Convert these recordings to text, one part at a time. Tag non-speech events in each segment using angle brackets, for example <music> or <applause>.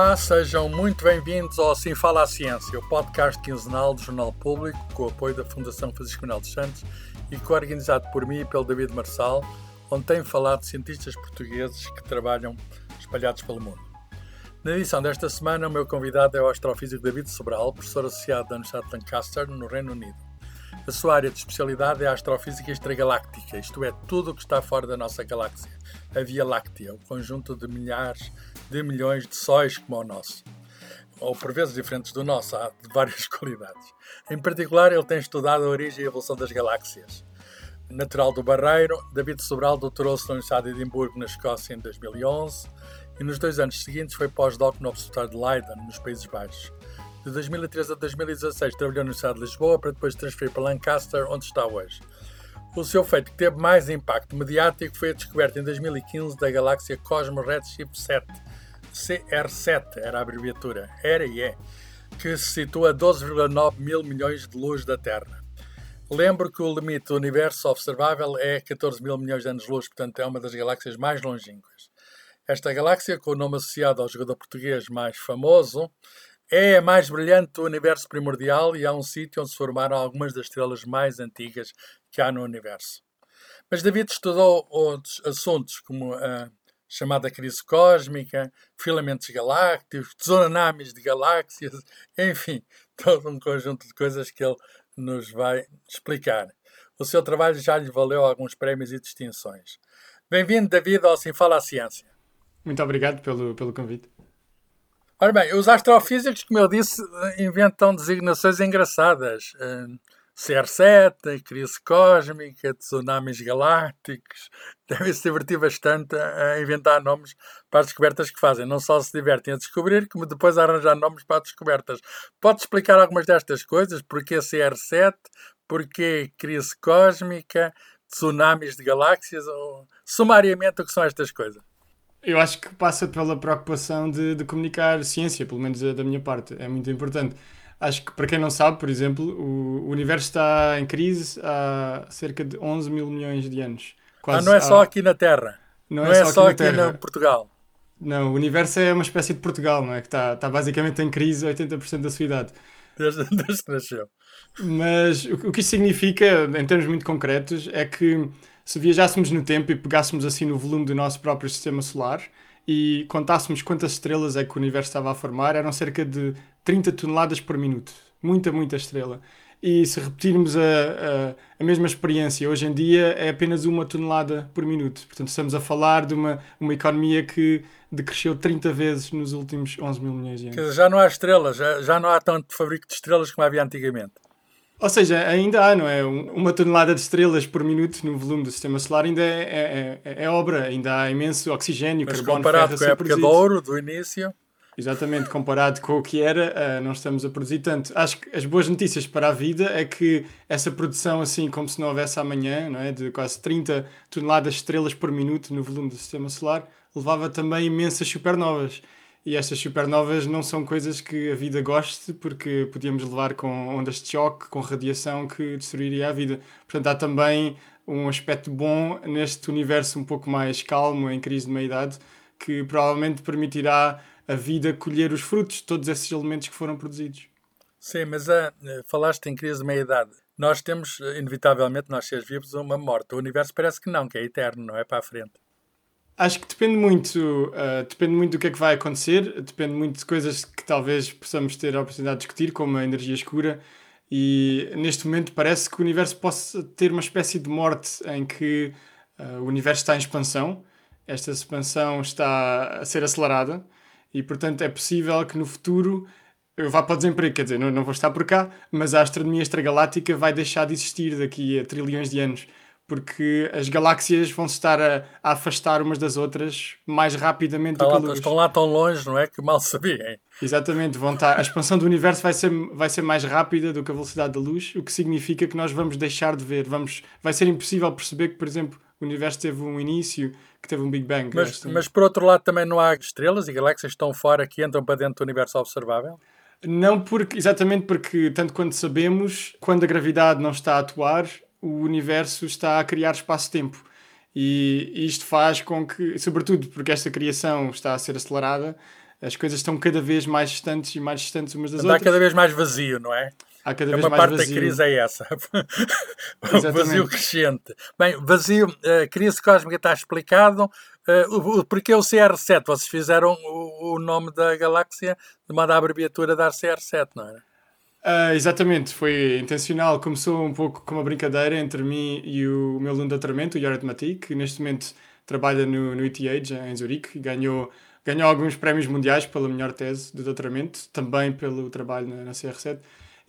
Olá, sejam muito bem-vindos ao Assim Fala a Ciência, o podcast quinzenal do Jornal Público, com o apoio da Fundação Francisco Manuel dos Santos e co-organizado por mim e pelo David Marçal, onde tem falado de cientistas portugueses que trabalham espalhados pelo mundo. Na edição desta semana, o meu convidado é o astrofísico David Sobral, professor associado da Universidade de Lancaster, no Reino Unido. A sua área de especialidade é a astrofísica extragaláctica, isto é, tudo o que está fora da nossa galáxia, a Via Láctea, o conjunto de milhares de milhões de sóis como o nosso. Ou por vezes diferentes do nosso, há de várias <laughs> qualidades. Em particular, ele tem estudado a origem e evolução das galáxias. Natural do Barreiro, David Sobral doutorou-se na Universidade de Edimburgo, na Escócia, em 2011 e nos dois anos seguintes foi pós-doc no Observatório de Leiden, nos Países Baixos. De 2013 a 2016 trabalhou na Universidade de Lisboa para depois transferir para Lancaster, onde está hoje. O seu feito que teve mais impacto mediático foi a descoberta em 2015 da galáxia Cosmos Redshift 7, CR7 era a abreviatura, era e é, que se situa a 12,9 mil milhões de luz da Terra. Lembro que o limite do universo observável é 14 mil milhões de anos-luz, portanto é uma das galáxias mais longínquas. Esta galáxia, com o nome associado ao jogador português mais famoso, é a mais brilhante do universo primordial e é um sítio onde se formaram algumas das estrelas mais antigas que há no universo. Mas David estudou outros assuntos, como a chamada crise cósmica, filamentos galácticos, tsunamis de galáxias, <laughs> enfim, todo um conjunto de coisas que ele nos vai explicar. O seu trabalho já lhe valeu alguns prémios e distinções. Bem-vindo, David, ao Sim Fala a Ciência. Muito obrigado pelo, pelo convite. Ora bem, os astrofísicos, como eu disse, inventam designações engraçadas. CR7, crise cósmica, tsunamis galácticos. <laughs> Devem se divertir bastante a inventar nomes para as descobertas que fazem. Não só se divertem a descobrir, como depois a arranjar nomes para as descobertas. Pode explicar algumas destas coisas? Porquê CR7? Porquê crise cósmica? Tsunamis de galáxias? Ou, sumariamente, o que são estas coisas? Eu acho que passa pela preocupação de, de comunicar ciência, pelo menos da minha parte. É muito importante. Acho que, para quem não sabe, por exemplo, o, o universo está em crise há cerca de 11 mil milhões de anos. Quase ah, não é só há... aqui na Terra? Não, não é, é, só, aqui, aqui na Portugal? Não, o universo é uma espécie de Portugal, não é? Que está, está basicamente em crise 80% da sua idade. Desde, <laughs> desde que nasceu. Mas o, o que isso significa, em termos muito concretos, é que se viajássemos no tempo e pegássemos assim no volume do nosso próprio sistema solar e contássemos quantas estrelas é que o universo estava a formar, eram cerca de 30 toneladas por minuto. Muita, muita estrela. E se repetirmos a, a, a, mesma experiência hoje em dia, é apenas uma tonelada por minuto. Portanto, estamos a falar de uma, uma economia que decresceu 30 vezes nos últimos 11 mil milhões de anos. Quer dizer, já não há estrelas, já, já não há tanto fabrico de estrelas como havia antigamente. Ou seja, ainda há, não é? Uma tonelada de estrelas por minuto no volume do sistema solar ainda é, é, é, é obra, ainda há imenso oxigênio, Mas carbono, comparado com a época de ouro, do início... Exatamente, comparado com o que era, uh, não estamos a produzir tanto. Acho que as boas notícias para a vida é que essa produção, assim como se não houvesse amanhã, não é? de quase 30 toneladas de estrelas por minuto no volume do sistema solar, levava também imensas supernovas. E estas supernovas não são coisas que a vida goste, porque podíamos levar com ondas de choque, com radiação que destruiria a vida. Portanto, há também um aspecto bom neste universo um pouco mais calmo, em crise de meia-idade, que provavelmente permitirá a vida colher os frutos de todos esses elementos que foram produzidos. Sim, mas uh, falaste em crise de meia-idade. Nós temos, inevitavelmente, nós seres vivos, uma morte. O universo parece que não, que é eterno, não é para a frente. Acho que depende muito, uh, depende muito do que é que vai acontecer, depende muito de coisas que talvez possamos ter a oportunidade de discutir, como a energia escura, e neste momento parece que o universo possa ter uma espécie de morte em que uh, o universo está em expansão, esta expansão está a ser acelerada, e portanto é possível que no futuro eu vá para o desemprego, quer dizer, não, não vou estar por cá, mas a astronomia extragaláctica vai deixar de existir daqui a trilhões de anos porque as galáxias vão se estar a, a, afastar umas das outras mais rapidamente do que a luz. Estão lá tão longe, não é? Que mal sabia. Exatamente, vão estar, a expansão do universo vai ser, vai ser mais rápida do que a velocidade da luz, o que significa que nós vamos deixar de ver, vamos, vai ser impossível perceber que, por exemplo, o universo teve um início, que teve um Big Bang. Mas, mas por outro lado também não há estrelas e galáxias estão fora que entram para dentro do universo observável? Não, porque, exatamente porque, tanto quanto sabemos, quando a gravidade não está a atuar, o universo está a criar espaço-tempo. E isto faz com que, sobretudo porque esta criação está a ser acelerada, as coisas estão cada vez mais distantes e mais distantes umas das Está outras. cada vez mais vazio, não é? Há cada É vez uma mais parte vazio. da crise é essa. <laughs> Exatamente. vazio crescente. Bem, vazio, a crise cósmica está explicado. Uh, o, o, porque o CR7? Vocês fizeram o, o nome da galáxia de uma abreviatura da CR7, não era? Ah, exatamente, foi intencional. Começou um pouco com uma brincadeira entre mim e o meu aluno de doutoramento, o Jared Mati, que neste momento trabalha no, no ETH em Zurique e ganhou, ganhou alguns prémios mundiais pela melhor tese de doutoramento, também pelo trabalho na, na CR7.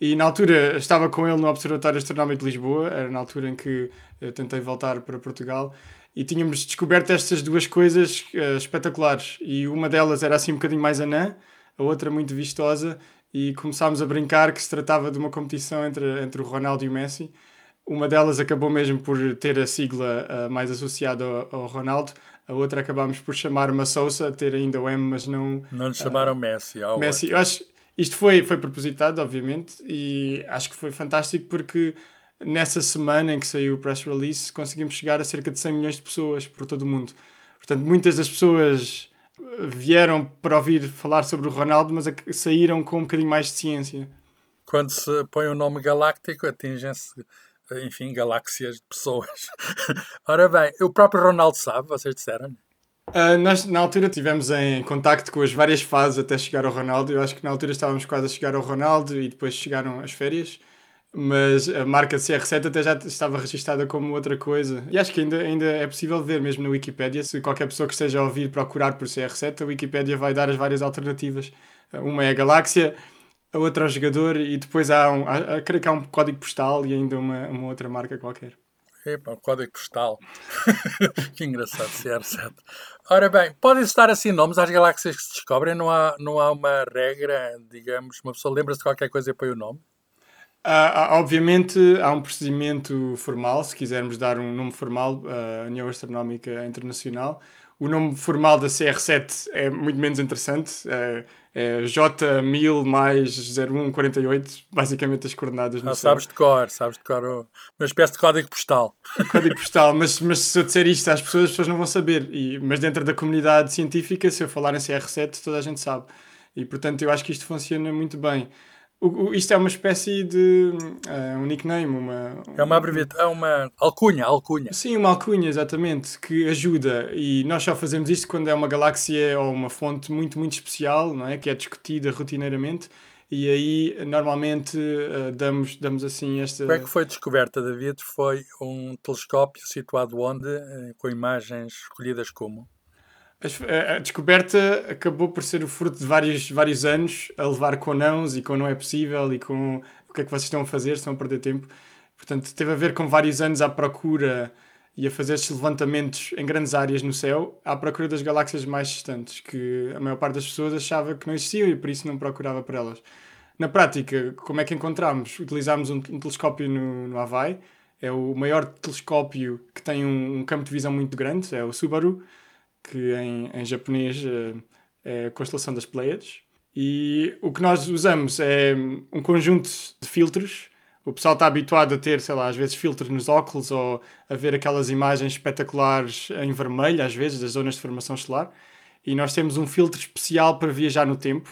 E na altura estava com ele no Observatório Astronómico de Lisboa, era na altura em que eu tentei voltar para Portugal, e tínhamos descoberto estas duas coisas uh, espetaculares. E uma delas era assim um bocadinho mais anã, a outra muito vistosa, e começámos a brincar que se tratava de uma competição entre, entre o Ronaldo e o Messi. Uma delas acabou mesmo por ter a sigla uh, mais associada ao, ao, Ronaldo, a outra acabámos por chamar uma Sousa, ter ainda o M, mas não. Não lhe chamaram uh, Messi. Ao Messi, eu acho. Isto foi, foi propositado, obviamente, e acho que foi fantástico porque nessa semana em que saiu o press release conseguimos chegar a cerca de 100 milhões de pessoas por todo o mundo. Portanto, muitas das pessoas vieram para ouvir falar sobre o Ronaldo, mas saíram com um bocadinho mais de ciência. Quando se põe o nome galáctico, atingem-se, enfim, galáxias de pessoas. <laughs> Ora bem, o próprio Ronaldo sabe, vocês disseram? Uh, nós, na altura, estivemos em contacto com as várias fases até chegar ao Ronaldo. Eu acho que na altura estávamos quase a chegar ao Ronaldo e depois chegaram as férias. Mas a marca CR7 até já estava registada como outra coisa. E acho que ainda, ainda é possível ver, mesmo na Wikipedia. Se qualquer pessoa que esteja a ouvir procurar por CR7, a Wikipedia vai dar as várias alternativas. Uma é a galáxia, a outra é o jogador e depois há, um, há, creio que há um código postal e ainda uma, uma outra marca qualquer. Epa, código postal. <laughs> que engraçado, CR7. Ora bem, podem estar assim nomes às galáxias que se descobrem? Não há, não há uma regra, digamos, uma pessoa lembra-se de qualquer coisa e põe o nome? Uh, obviamente há um procedimento formal, se quisermos dar um nome formal à uh, União Astronómica Internacional. O nome formal da CR7 é muito menos interessante, é, é J1000 mais 0148, basicamente as coordenadas. Não sabes de cor, sabes de cor, uma espécie de código postal. <laughs> Código postal, mas, mas se eu disser isto às pessoas, as pessoas não vão saber. E, mas dentro da comunidade científica, se eu falar em CR7, toda a gente sabe. E portanto eu acho que isto funciona muito bem. O, o, isto é uma espécie de uh, um nickname, uma... É uma abreviatura, é uma alcunha, alcunha. Sim, uma alcunha, exatamente, que ajuda. E nós só fazemos isto quando é uma galáxia ou uma fonte muito, muito especial, não é? Que é discutida rotineiramente. E aí, normalmente, uh, damos, damos assim esta... Como é que foi descoberta, David? Foi um telescópio situado onde? Com imagens escolhidas como? A descoberta acabou por ser o fruto de vários, vários anos a levar com nãos e com não é possível e com o que é que vocês estão a fazer, estão a perder tempo. Portanto, teve a ver com vários anos à procura e a fazer estes levantamentos em grandes áreas no céu à procura das galáxias mais distantes, que a maior parte das pessoas achava que não existiam e por isso não procurava por elas. Na prática, como é que encontramos? Utilizámos um, um telescópio no, no Havaí, é o maior telescópio que tem um, um campo de visão muito grande, é o Subaru, que em, em japonês é a constelação das Pleiades. E o que nós usamos é um conjunto de filtros. O pessoal está habituado a ter, sei lá, às vezes filtros nos óculos ou a ver aquelas imagens espetaculares em vermelho, às vezes, das zonas de formação estelar. E nós temos um filtro especial para viajar no tempo,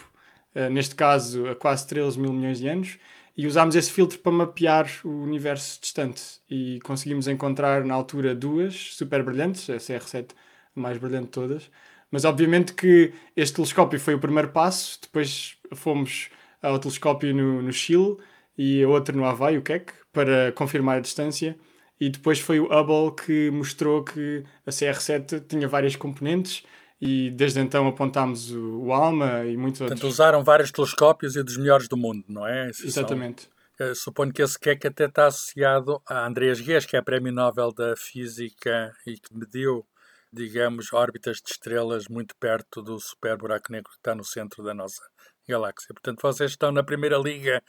neste caso a quase 13 mil milhões de anos, e usámos esse filtro para mapear o universo distante. E conseguimos encontrar na altura duas super brilhantes, a CR7 mais brilhante de todas. Mas obviamente que este telescópio foi o primeiro passo, depois fomos ao telescópio no, no Chile e a outra no Havaí, o Keck, para confirmar a distância. E depois foi o Hubble que mostrou que a CR7 tinha várias componentes e desde então apontámos o, o ALMA e muitos Portanto, outros. usaram vários telescópios e dos melhores do mundo, não é? Esses Exatamente. São, uh, suponho que esse Keck até está associado a Andreas Guess, que é Prémio Nobel da Física e que mediu digamos, órbitas de estrelas muito perto do super buraco negro que está no centro da nossa galáxia. Portanto, vocês estão na primeira liga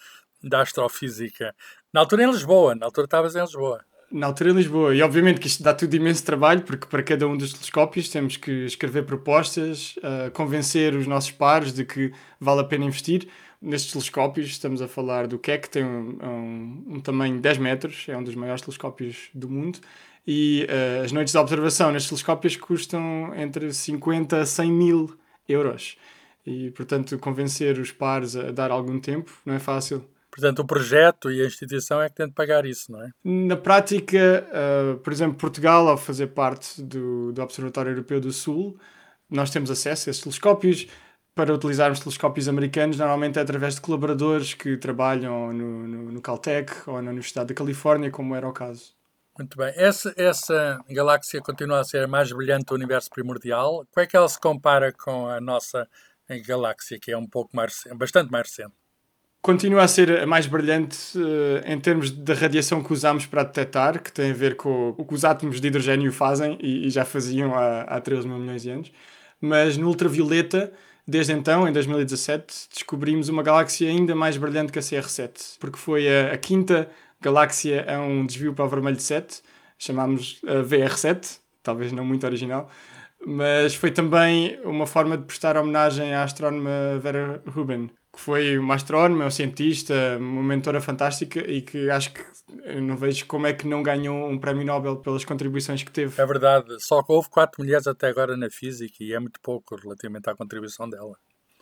da astrofísica. Na altura em Lisboa, na altura estavas em Lisboa. Na altura em Lisboa. E obviamente que isto dá tudo imenso trabalho, porque para cada um dos telescópios temos que escrever propostas, uh, convencer os nossos pares de que vale a pena investir. Nestes telescópios, estamos a falar do Keck, que tem um, um, um tamanho de 10 metros, é um dos maiores telescópios do mundo e uh, as noites de observação nestes telescópios custam entre 50 a 100 mil euros. E, portanto, convencer os pares a dar algum tempo não é fácil. Portanto, o projeto e a instituição é que tem de pagar isso, não é? Na prática, uh, por exemplo, Portugal, ao fazer parte do, do Observatório Europeu do Sul, nós temos acesso a esses telescópios. Para utilizarmos telescópios americanos, normalmente é através de colaboradores que trabalham no, no, no Caltech ou na Universidade da Califórnia, como era o caso. Muito bem. Essa, essa galáxia continua a ser a mais brilhante do universo primordial. Como é que ela se compara com a nossa galáxia, que é um pouco mais, bastante mais recente? Continua a ser a mais brilhante uh, em termos da radiação que usamos para detectar, que tem a ver com o que os átomos de hidrogênio fazem e, e já faziam há, há 13 mil milhões de anos. Mas no ultravioleta, desde então, em 2017, descobrimos uma galáxia ainda mais brilhante que a CR7, porque foi a, a quinta galáxia a um desvio para o vermelho 7, chamámos a VR7, talvez não muito original, mas foi também uma forma de prestar homenagem à astrónoma Vera Rubin, que foi uma astrónoma, uma cientista, uma mentora fantástica e que acho que não vejo como é que não ganhou um prémio Nobel pelas contribuições que teve. É verdade, só que houve quatro mulheres até agora na física e é muito pouco relativamente à contribuição dela.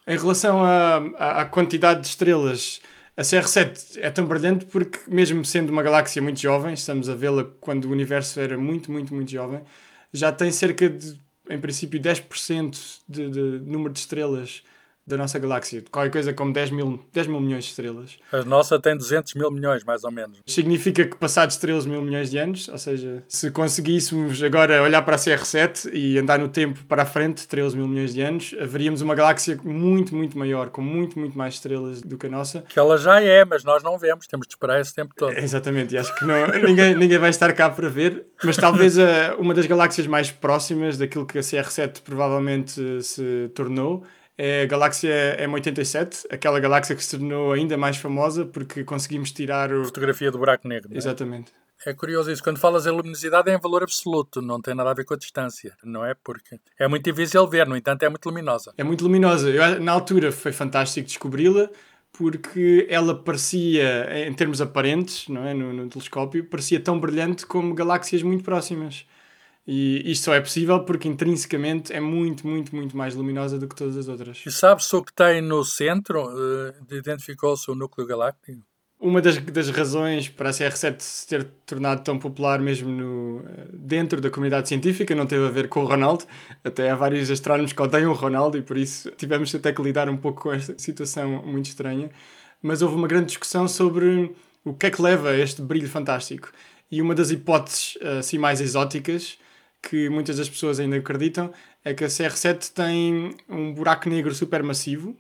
Em relação à, à quantidade de estrelas, a CR7 é tão brilhante porque, mesmo sendo uma galáxia muito jovem, estamos a vê-la quando o universo era muito, muito, muito jovem, já tem cerca de, em princípio, 10% de, de número de estrelas da nossa galáxia, qualquer coisa como 10 mil, 10 mil milhões de estrelas. A nossa tem 200 mil milhões, mais ou menos. Significa que passados 13 mil milhões de anos, ou seja, se conseguíssemos agora olhar para a CR7 e andar no tempo para a frente, 13 mil milhões de anos, haveríamos uma galáxia muito, muito maior, com muito, muito mais estrelas do que a nossa. Que ela já é, mas nós não vemos, temos de esperar esse tempo todo. exatamente, e acho que não, ninguém, ninguém vai estar cá para ver, mas talvez a, uma das galáxias mais próximas daquilo que a CR7 provavelmente se tornou é a galáxia M87, aquela galáxia que se tornou ainda mais famosa porque conseguimos tirar o... Fotografia do buraco negro. É? Exatamente. É curioso isso. Quando falas em luminosidade é em valor absoluto, não tem nada a ver com a distância, não é? Porque é muito difícil ver, no entanto é muito luminosa. É muito luminosa. Eu, na altura foi fantástico descobri-la porque ela parecia, em termos aparentes, não é? no, no telescópio, parecia tão brilhante como galáxias muito próximas. E isto só é possível porque intrinsecamente é muito, muito, muito mais luminosa do que todas as outras. E sabe-se o que tem no centro? Uh, Identificou-se o núcleo galáctico? Uma das, das razões para a CR7 se ter tornado tão popular mesmo no, eh, dentro da comunidade científica não teve a ver com o Ronaldo. Até há vários astrónomos que odeiam o Ronaldo e por isso tivemos até que lidar um pouco com esta situação muito estranha. Mas houve uma grande discussão sobre o que é que leva a este brilho fantástico. E uma das hipóteses eh, assim mais exóticas que muitas das pessoas ainda acreditam é que a CR7 tem um buraco negro supermassivo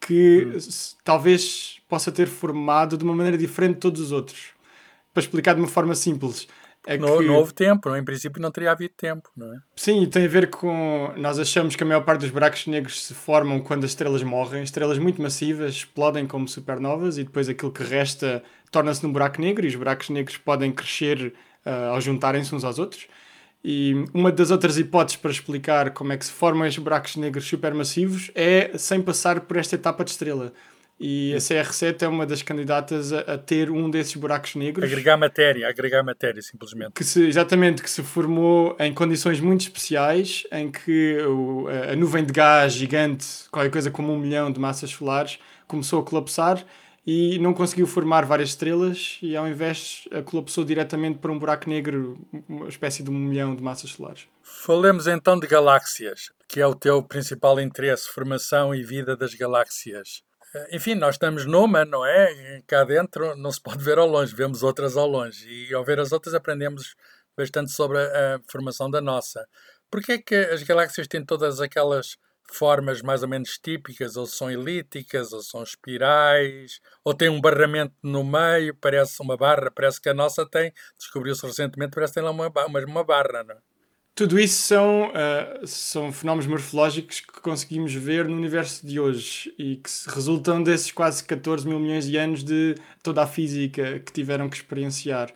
que hum. talvez possa ter formado de uma maneira diferente de todos os outros. Para explicar de uma forma simples. É no, que... não houve tempo, em princípio não teria havido tempo, não é? Sim, tem a ver com. Nós achamos que a maior parte dos buracos negros se formam quando as estrelas morrem. Estrelas muito massivas explodem como supernovas e depois aquilo que resta torna-se num buraco negro e os buracos negros podem crescer uh, ao juntarem-se uns aos outros. E uma das outras hipóteses para explicar como é que se formam estes buracos negros supermassivos é sem passar por esta etapa de estrela. E a CR7 é uma das candidatas a, a, ter um desses buracos negros. Agregar matéria, agregar matéria, simplesmente. Que se, exatamente, que se formou em condições muito especiais, em que o, a, a nuvem de gás gigante, qualquer coisa como um milhão de massas solares, começou a colapsar e não conseguiu formar várias estrelas e ao invés colapsou diretamente para um buraco negro, uma espécie de um milhão de massas solares. Falemos então de galáxias, que é o teu principal interesse, formação e vida das galáxias. Enfim, nós estamos numa, não é? Cá dentro não se pode ver ao longe, vemos outras ao longe. E ao ver as outras aprendemos bastante sobre a, a formação da nossa. Porquê é que as galáxias têm todas aquelas formas mais ou menos típicas, ou são elípticas, ou são espirais, ou tem um barramento no meio, parece uma barra, parece que a nossa tem, descobriu-se recentemente, parece que tem lá uma, uma, barra, não é? Tudo isso são, uh, são fenómenos morfológicos que conseguimos ver no universo de hoje e que resultam desses quase 14 mil milhões de anos de toda a física que tiveram que experienciar.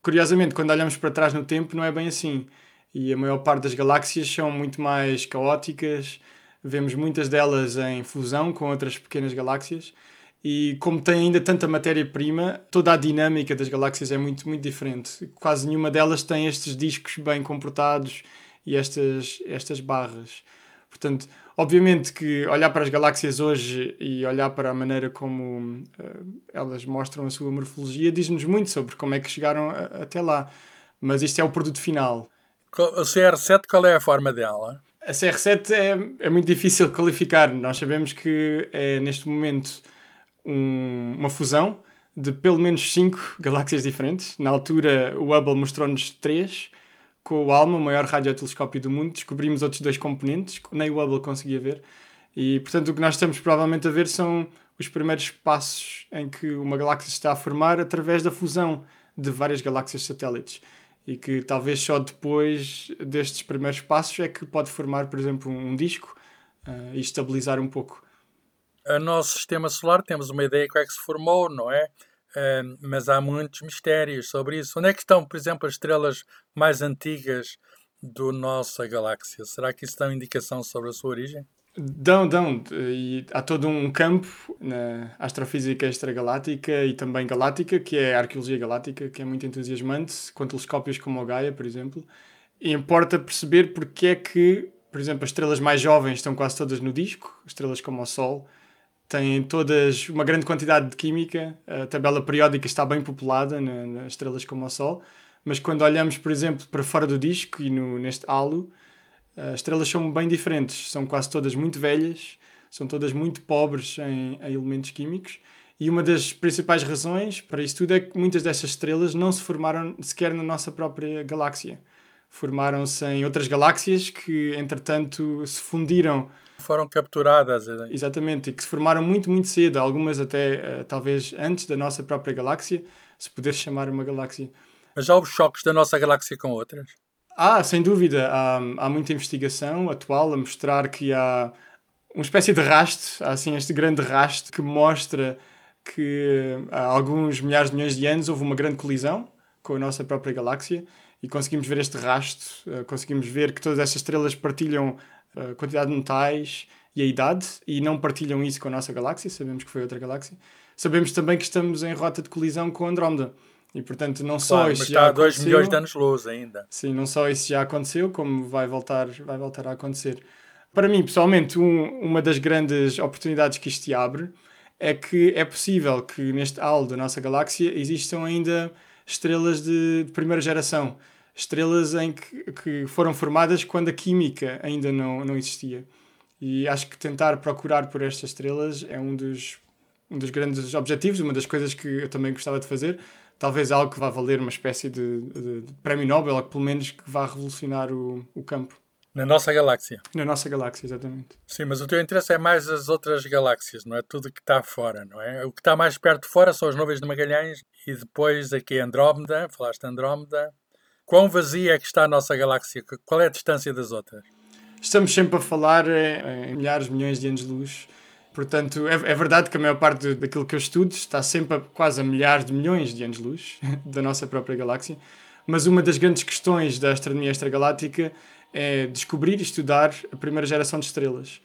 Curiosamente, quando olhamos para trás no tempo, não é bem assim. E a maior parte das galáxias são muito mais caóticas, vemos muitas delas em fusão com outras pequenas galáxias e como tem ainda tanta matéria-prima, toda a dinâmica das galáxias é muito, muito diferente. Quase nenhuma delas tem estes discos bem comportados e estas, estas barras. Portanto, obviamente que olhar para as galáxias hoje e olhar para a maneira como uh, elas mostram a sua morfologia diz-nos muito sobre como é que chegaram a, até lá. Mas isto é o produto final. O CR7, qual é a forma dela? A CR7 é, é muito difícil qualificar. Nós sabemos que é neste momento um, uma fusão de pelo menos 5 <laughs> galáxias diferentes. Na altura, o Hubble mostrou-nos 3 com o ALMA, o maior radiotelescópio do mundo, descobrimos outros dois componentes que nem o Hubble conseguia ver. E, portanto, o que nós estamos provavelmente a ver são os primeiros passos em que uma galáxia se está a formar através da fusão de várias galáxias satélites. E que talvez só depois destes primeiros passos é que pode formar, por exemplo, um disco uh, e estabilizar um pouco. O nosso sistema solar, temos uma ideia de como é que se formou, não é? Uh, mas há muitos mistérios sobre isso. Onde é que estão, por exemplo, as estrelas mais antigas da nossa galáxia? Será que isso dá uma indicação sobre a sua origem? Dão, dão. E há todo um campo na astrofísica extragaláctica e também galáctica, que é a arqueologia galáctica, que é muito entusiasmante, com telescópios como o Gaia, por exemplo. E importa perceber porque é que, por exemplo, as estrelas mais jovens estão quase todas no disco, estrelas como o Sol, têm todas uma grande quantidade de química, a tabela periódica está bem populada nas estrelas como o Sol, mas quando olhamos, por exemplo, para fora do disco e no, neste halo, as estrelas são bem diferentes, são quase todas muito velhas, são todas muito pobres em, em elementos químicos. E uma das principais razões para isso tudo é que muitas dessas estrelas não se formaram sequer na nossa própria galáxia. Formaram-se em outras galáxias que, entretanto, se fundiram foram capturadas. Exatamente, e que se formaram muito, muito cedo, algumas até uh, talvez antes da nossa própria galáxia, se puder chamar uma galáxia. Mas já houve choques da nossa galáxia com outras? Ah, sem dúvida. Há, há muita investigação atual a mostrar que há uma espécie de rasto, há assim este grande rasto que mostra que há alguns milhares de milhões de anos houve uma grande colisão com a nossa própria galáxia e conseguimos ver este rasto, conseguimos ver que todas estas estrelas partilham a quantidade de metais e a idade e não partilham isso com a nossa galáxia, sabemos que foi outra galáxia. Sabemos também que estamos em rota de colisão com Andrómeda. E portanto, não só claro, isso já a 2 milhões de anos-luz ainda. Sim, não só isso já aconteceu, como vai voltar, vai voltar a acontecer. Para mim, pessoalmente, um, uma das grandes oportunidades que isto abre é que é possível que neste halo da nossa galáxia existam ainda estrelas de, de primeira geração estrelas em que, que foram formadas quando a química ainda não, não existia. E acho que tentar procurar por estas estrelas é um dos, um dos grandes objetivos, uma das coisas que eu também gostava de fazer. Talvez algo que vá valer uma espécie de, de, de prémio Nobel, ou que pelo menos que vá revolucionar o, o campo. Na nossa galáxia. Na nossa galáxia, exatamente. Sim, mas o teu interesse é mais as outras galáxias, não é? Tudo que está fora, não é? O que está mais perto de fora são as nuvens de Magalhães e depois aqui Andrómeda, falaste Andrómeda, Quão vazia é que está a nossa galáxia? Qual é a distância das outras? Estamos sempre a falar em, milhares, milhões de anos-luz. Portanto, é, é, verdade que a maior parte daquilo que eu estudo está sempre a quase a milhares de milhões de anos-luz <laughs> da nossa própria galáxia. Mas uma das grandes questões da astronomia extragaláctica é descobrir e estudar a primeira geração de estrelas.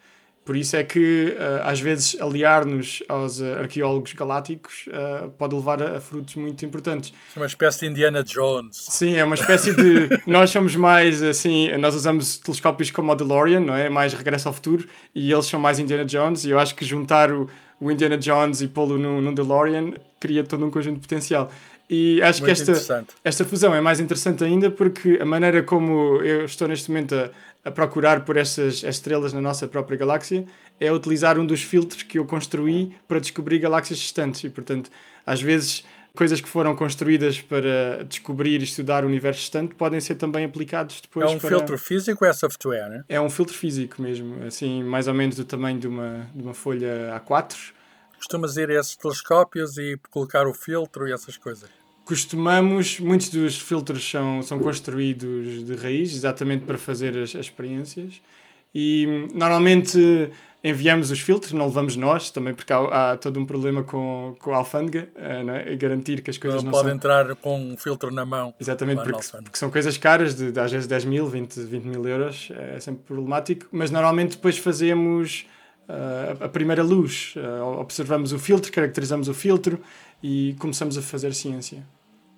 Por isso é que, uh, às vezes, aliar-nos aos uh, arqueólogos galácticos uh, pode levar a, frutos muito importantes. É uma espécie de Indiana Jones. Sim, é uma espécie de. <laughs> nós somos mais, assim, nós usamos telescópios como o DeLorean, não é? Mais regresso ao futuro, e eles são mais Indiana Jones, e eu acho que juntar o, o Indiana Jones e pô-lo no, no DeLorean cria todo um conjunto de potencial. E acho Muito que esta, esta fusão é mais interessante ainda porque a maneira como eu estou neste momento a, a procurar por essas estrelas na nossa própria galáxia é utilizar um dos filtros que eu construí para descobrir galáxias distantes e, portanto, às vezes coisas que foram construídas para descobrir e estudar o universo distante podem ser também aplicados depois. É um para... filtro físico ou é software? Né? É um filtro físico mesmo, assim, mais ou menos do tamanho de uma, de uma folha A4. Costumas ir a esses telescópios e colocar o filtro e essas coisas? Costumamos, muitos dos filtros são, são construídos de raiz, exatamente para fazer as, as experiências. E normalmente enviamos os filtros, não levamos nós, também porque há, há todo um problema com, com a alfândega, uh, é? garantir que as coisas não, não pode são... entrar com um filtro na mão. Exatamente, porque, porque, são coisas caras, de, de, às vezes 10 mil, 20, 20 mil euros, é sempre problemático, mas normalmente depois fazemos uh, a primeira luz, uh, observamos o filtro, caracterizamos o filtro e começamos a fazer ciência.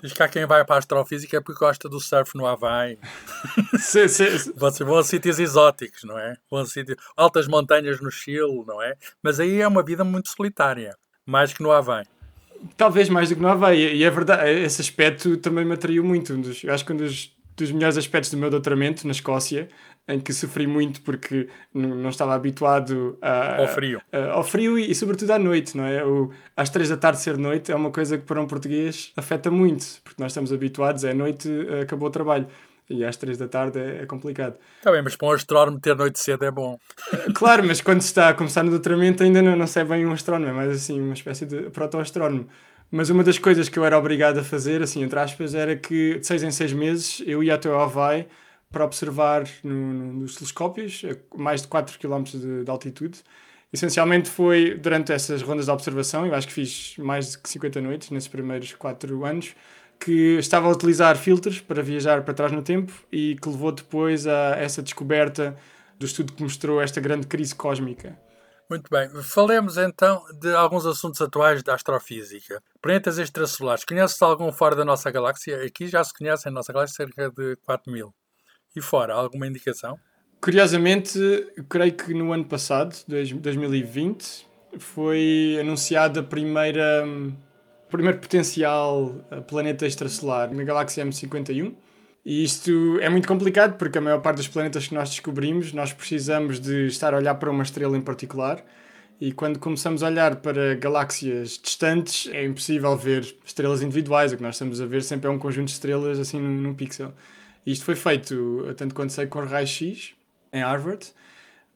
Diz que há quem vai para a astrofísica porque gosta do surf no Havaí. sim, sim. Vocês vão a sítios exóticos, não é? Vão a sítios, altas montanhas no Chile, não é? Mas aí é uma vida muito solitária, mais que no Havaí. Talvez mais do que no Havaí. E é verdade, esse aspecto também me atraiu muito. Um dos, eu acho que um dos, dos melhores aspectos do meu doutoramento na Escócia em que sofri muito porque não estava habituado a, ao frio, a, ao frio e, e, sobretudo à noite, não é? O, às três da tarde ser noite é uma coisa que para um português afeta muito, porque nós estamos habituados, é noite, acabou o trabalho. E às três da tarde é, é complicado. Está bem, mas para um astrónomo ter noite cedo é bom. Claro, mas quando se está a começar no doutoramento ainda não, não sei bem um astrónomo, é mais assim uma espécie de proto-astrónomo. Mas uma das coisas que eu era obrigado a fazer, assim, entre aspas, era que de seis em seis meses eu ia até ao Havaí para observar no, no, nos telescópios, a mais de 4 km de, de, altitude. Essencialmente foi durante essas rondas de observação, eu acho que fiz mais de 50 noites nesses primeiros 4 anos, que estava a utilizar filtros para viajar para trás no tempo e que levou depois a essa descoberta do estudo que mostrou esta grande crise cósmica. Muito bem. Falemos então de alguns assuntos atuais da astrofísica. Planetas extrasolares. Conhece-se algum fora da nossa galáxia? Aqui já se conhece a nossa galáxia cerca de 4 mil. E fora, alguma indicação? Curiosamente, creio que no ano passado, 2020, foi anunciada a primeira, o primeiro potencial planeta extrasolar na galáxia M51. E isto é muito complicado porque a maior parte dos planetas que nós descobrimos, nós precisamos de estar a olhar para uma estrela em particular. E quando começamos a olhar para galáxias distantes, é impossível ver estrelas individuais. O que nós estamos a ver sempre é um conjunto de estrelas assim num, num pixel. Isto foi feito, tanto quanto sei, com raio-x em Harvard,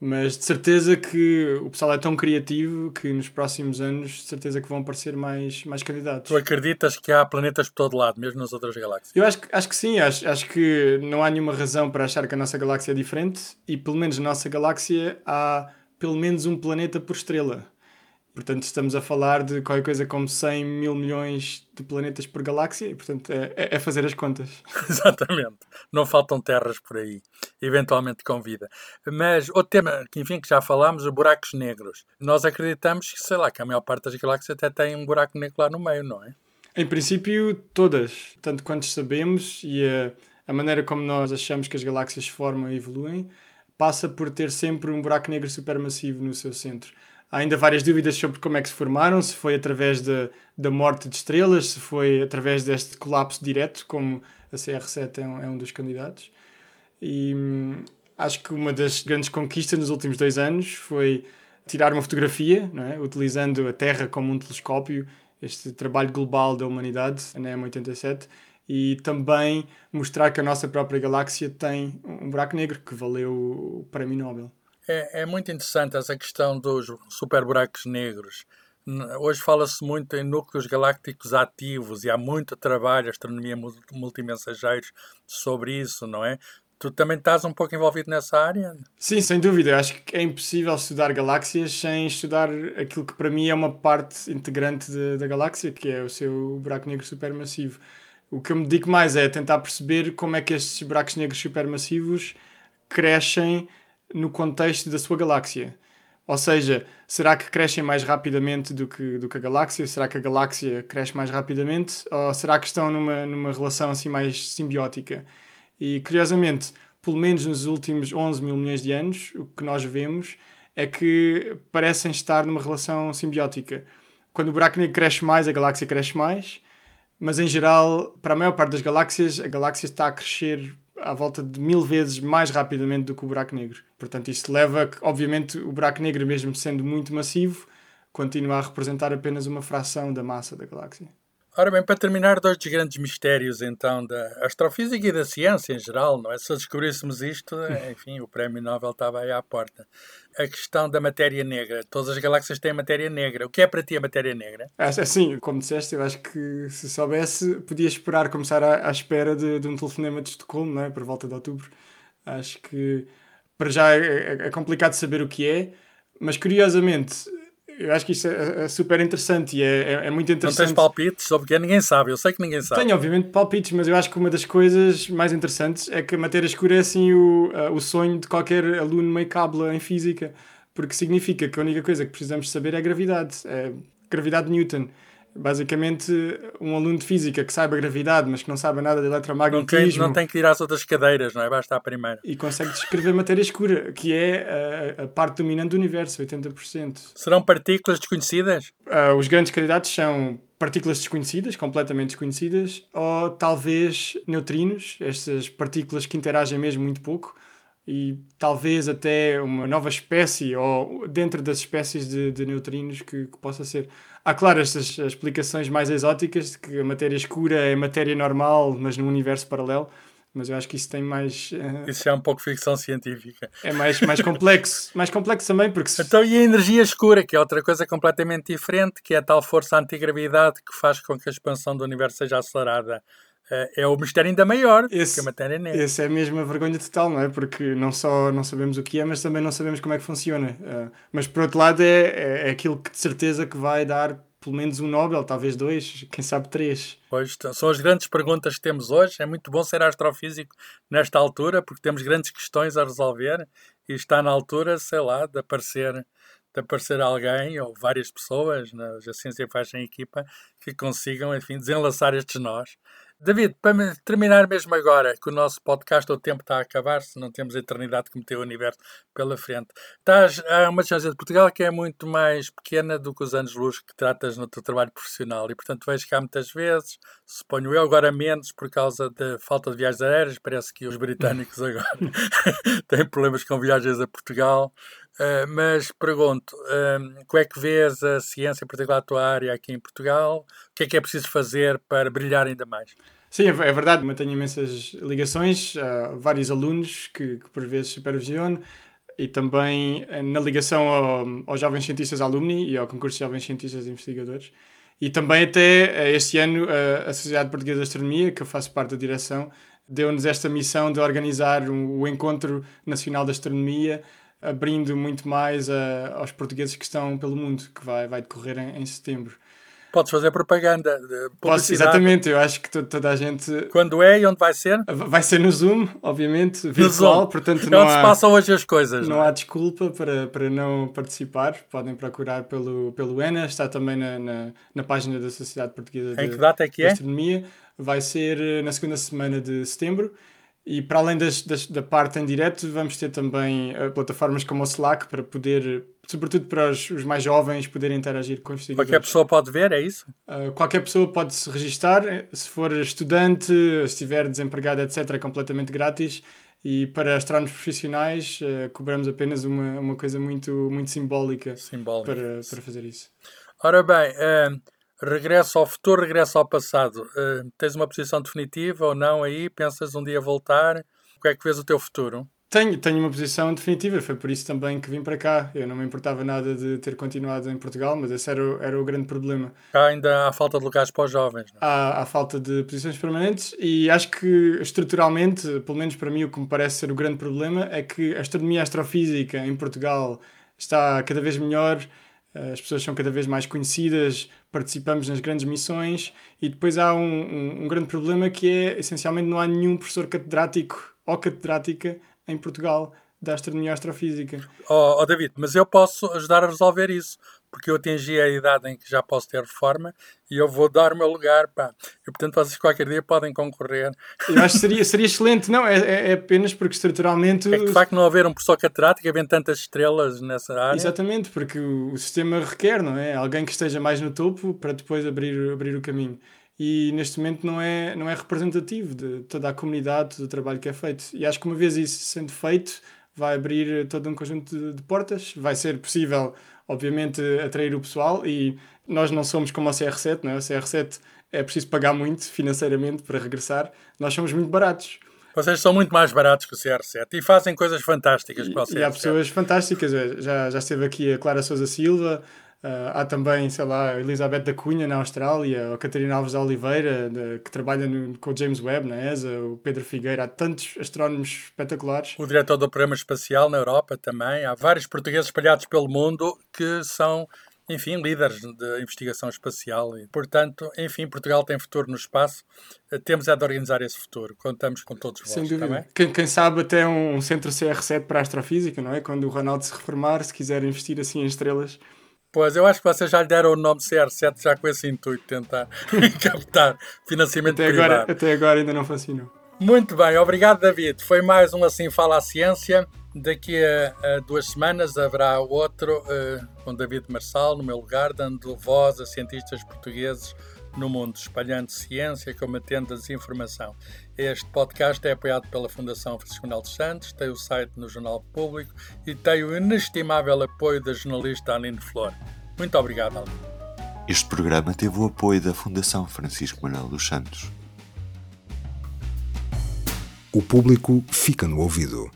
mas de certeza que o pessoal é tão criativo que nos próximos anos, de certeza que vão aparecer mais, mais candidatos. Tu acreditas que há planetas por todo lado, mesmo nas outras galáxias? Eu acho, acho que sim, acho, acho que não há nenhuma razão para achar que a nossa galáxia é diferente e, pelo menos na nossa galáxia, há pelo menos um planeta por estrela. Portanto, estamos a falar de qualquer coisa como 100 mil milhões de planetas por galáxia e, portanto, é, é, é fazer as contas. <laughs> Exatamente. Não faltam terras por aí, eventualmente com vida. Mas outro tema, que enfim, que já falámos, os buracos negros. Nós acreditamos que, sei lá, que a maior parte das galáxias até tem um buraco negro lá no meio, não é? Em princípio, todas. Tanto quanto sabemos e a, a maneira como nós achamos que as galáxias formam e evoluem, passa por ter sempre um buraco negro supermassivo no seu centro Há ainda várias dúvidas sobre como é que se formaram, se foi através de, da morte de estrelas, se foi através deste colapso direto, como a CR7 é um, é um dos candidatos. E hum, acho que uma das grandes conquistas nos últimos dois anos foi tirar uma fotografia, é? utilizando a Terra como um telescópio, este trabalho global da humanidade, a NEM87, e também mostrar que a nossa própria galáxia tem um buraco negro que valeu o Prémio Nobel. É, é muito interessante essa questão dos super buracos negros. Hoje fala-se muito em núcleos galácticos ativos e há muito trabalho, astronomia multimensageiros, sobre isso, não é? Tu também estás um pouco envolvido nessa área? Sim, sem dúvida. Acho que é impossível estudar galáxias sem estudar aquilo que para mim é uma parte integrante de, da galáxia, que é o seu buraco negro supermassivo. O que eu me dedico mais é tentar perceber como é que estes buracos negros supermassivos crescem no contexto da sua galáxia. Ou seja, será que crescem mais rapidamente do que, do que a galáxia? Será que a galáxia cresce mais rapidamente? Ou será que estão numa, numa relação assim mais simbiótica? E curiosamente, pelo menos nos últimos 11 mil milhões de anos, o que nós vemos é que parecem estar numa relação simbiótica. Quando o buraco negro cresce mais, a galáxia cresce mais, mas em geral, para a maior parte das galáxias, a galáxia está a crescer à volta de mil vezes mais rapidamente do que o buraco negro. Portanto, isto leva que, obviamente, o buraco negro, mesmo sendo muito massivo, continua a representar apenas uma fração da massa da galáxia. Ora bem, para terminar, dois dos grandes mistérios então da astrofísica e da ciência em geral, não é? Se descobríssemos isto, <laughs> enfim, o prémio Nobel estava aí à porta. A questão da matéria negra. Todas as galáxias têm matéria negra. O que é para ti a matéria negra? Assim, como disseste, eu acho que se soubesse, podia esperar começar à, à espera de, de, um telefonema de Estocolmo, não é? Por volta de outubro. Acho que para já é, é, é complicado saber o que é, mas curiosamente eu acho que isto é, é super interessante e é, é, é, muito interessante. Não tens palpites sobre que ninguém sabe, eu sei que ninguém sabe. Tenho, obviamente, palpites, mas eu acho que uma das coisas mais interessantes é que a matéria escura é assim o, uh, o sonho de qualquer aluno meio cabla em física, porque significa que a única coisa que precisamos saber é a gravidade, é gravidade de Newton. Basicamente, um aluno de física que saiba gravidade, mas que não saiba nada de eletromagnetismo. Não tem, não tem que ir às outras cadeiras, não é? Basta a primeira. E consegue descrever matéria escura, que é a, a parte dominante do universo, 80%. Serão partículas desconhecidas? Uh, os grandes candidatos são partículas desconhecidas, completamente desconhecidas, ou talvez neutrinos, estas partículas que interagem mesmo muito pouco, e talvez até uma nova espécie, ou dentro das espécies de, de neutrinos que, que, possa ser. Há, claro, estas explicações mais exóticas de que a matéria escura é matéria normal, mas num universo paralelo. Mas eu acho que isso tem mais. Uh... Isso é um pouco ficção científica. É mais, mais complexo. mais complexo também, porque. Se... Então, e a energia escura, que é outra coisa completamente diferente, que é a tal força antigravidade que faz com que a expansão do universo seja acelerada é o mistério ainda maior esse, que a matéria negra. Esse é mesmo a vergonha total, não é? Porque não só não sabemos o que é, mas também não sabemos como é que funciona. Uh, mas por outro lado, é, é, é, aquilo que de certeza que vai dar pelo menos um Nobel, talvez dois, quem sabe três. Pois, então, são as grandes perguntas que temos hoje. É muito bom ser astrofísico nesta altura, porque temos grandes questões a resolver e está na altura, sei lá, de aparecer de aparecer alguém ou várias pessoas, na a ciência faz em equipa, que consigam, enfim, desenlaçar estes nós David, para terminar mesmo agora, que o nosso podcast, o tempo está a acabar, se não temos a eternidade como tem o universo pela frente. Estás, há uma distância de Portugal que é muito mais pequena do que os anos-luz que tratas no teu trabalho profissional e, portanto, vejo cá muitas vezes, suponho eu, agora menos por causa da falta de viagens aéreas, parece que os britânicos <laughs> agora têm problemas com viagens a Portugal. Uh, mas pergunto, uh, como é que vês a ciência, em particular a tua área aqui em Portugal? O que é que é preciso fazer para brilhar ainda mais? Sim, é, é verdade, mantenho imensas ligações, uh, vários alunos que, que por vezes supervisiono e também eh, na ligação ao, aos jovens cientistas alumni e ao concurso de jovens cientistas investigadores. E também até eh, este ano a Sociedade Portuguesa de Astronomia, que eu faço parte da direção, deu-nos esta missão de organizar o Encontro Nacional da Astronomia, abrindo muito mais a, aos portugueses que estão pelo mundo, que vai, vai decorrer em, em setembro. Podes fazer propaganda. Posso, exatamente, eu acho que toda a gente. Quando é e onde vai ser? Vai ser no Zoom, obviamente, virtual, Zoom. portanto é não onde há, se passam hoje as coisas. Não, não é? há desculpa para, para não participar. Podem procurar pelo, pelo ENA, está também na, na, na página da Sociedade Portuguesa em de, que data é que é? Astronomia. Vai ser eh, na segunda semana de setembro. E para além das, das, da parte em direto, vamos ter também uh, plataformas como o Slack para poder, sobretudo para os, os, mais jovens, poderem interagir com os investigadores. Qualquer pessoa pode ver, é isso? Uh, qualquer pessoa pode se registar, se for estudante, se estiver desempregado, etc., é completamente grátis. E para astrónomos profissionais, uh, cobramos apenas uma, uma coisa muito, muito simbólica, simbólica. Para, para fazer isso. Ora bem, regresso ao futuro, regresso ao passado. Uh, tens uma posição definitiva ou não aí? Pensas um dia voltar? O que é que vês o teu futuro? Tenho, tenho uma posição definitiva, foi por isso também que vim para cá. Eu não me importava nada de ter continuado em Portugal, mas esse era o, era o grande problema. Cá ainda há falta de lugares para os jovens. Não? É? Há, há falta de posições permanentes e acho que estruturalmente, pelo menos para mim, o que me parece ser o grande problema é que a astronomia astrofísica em Portugal está cada vez melhor as pessoas são cada vez mais conhecidas, participamos nas grandes missões e depois há um, um, um, grande problema que é, essencialmente, não há nenhum professor catedrático ou catedrática em Portugal da astronomia astrofísica. Oh, oh, David, mas eu posso ajudar a resolver isso, porque eu atingi a idade em que já posso ter reforma e eu vou dar o meu lugar, pá. E, portanto, vocês qualquer dia podem concorrer. Eu acho que seria, seria excelente, não, é, é, é apenas porque estruturalmente... É que de facto não haver um professor catedrático, haver tantas estrelas nessa área. Exatamente, porque o, o sistema requer, não é? Alguém que esteja mais no topo para depois abrir, abrir o caminho e neste momento não é, não é representativo de toda a comunidade, do trabalho que é feito. E acho que uma vez isso sendo feito, vai abrir todo um conjunto de, de, portas, vai ser possível, obviamente, atrair o pessoal e nós não somos como a CR7, não é? A CR7 é preciso pagar muito financeiramente para regressar, nós somos muito baratos. Vocês são muito mais baratos que o CR7 e fazem coisas fantásticas para o CR7. E há pessoas fantásticas, já, já esteve aqui a Clara Souza Silva, Uh, há também, sei lá, a Elizabeth da Cunha na Austrália, a Catarina Alves da Oliveira, de, que trabalha no, com o James Webb na ESA, o Pedro Figueira, há tantos astrónomos espetaculares. O diretor do Programa Espacial na Europa também. Há vários portugueses espalhados pelo mundo que são, enfim, líderes de investigação espacial. E, portanto, enfim, Portugal tem futuro no espaço. Eh, temos é de organizar esse futuro. Contamos com todos vós. Sem dúvida. Também. Quem, quem sabe até um centro CR7 para astrofísica, não é? Quando o Ronaldo se reformar, se quiser investir assim em estrelas Pois, eu acho que vocês já lhe deram o nome CR7 já com esse intuito, tentar <laughs> captar financiamento até privado. Agora, até agora ainda não funcionou. Muito bem, obrigado David. Foi mais um Assim Fala a Ciência. Daqui a, a duas semanas haverá outro uh, com David Marçal, no meu lugar, dando voz a cientistas portugueses no mundo, espalhando ciência, combatendo a desinformação. Este podcast é apoiado pela Fundação Francisco dos Santos, tem o site no Jornal Público e tem o inestimável apoio da jornalista Aline Flor. Muito obrigado, Aline. Este programa teve o apoio da Fundação Francisco Manuel dos Santos. O público fica no ouvido.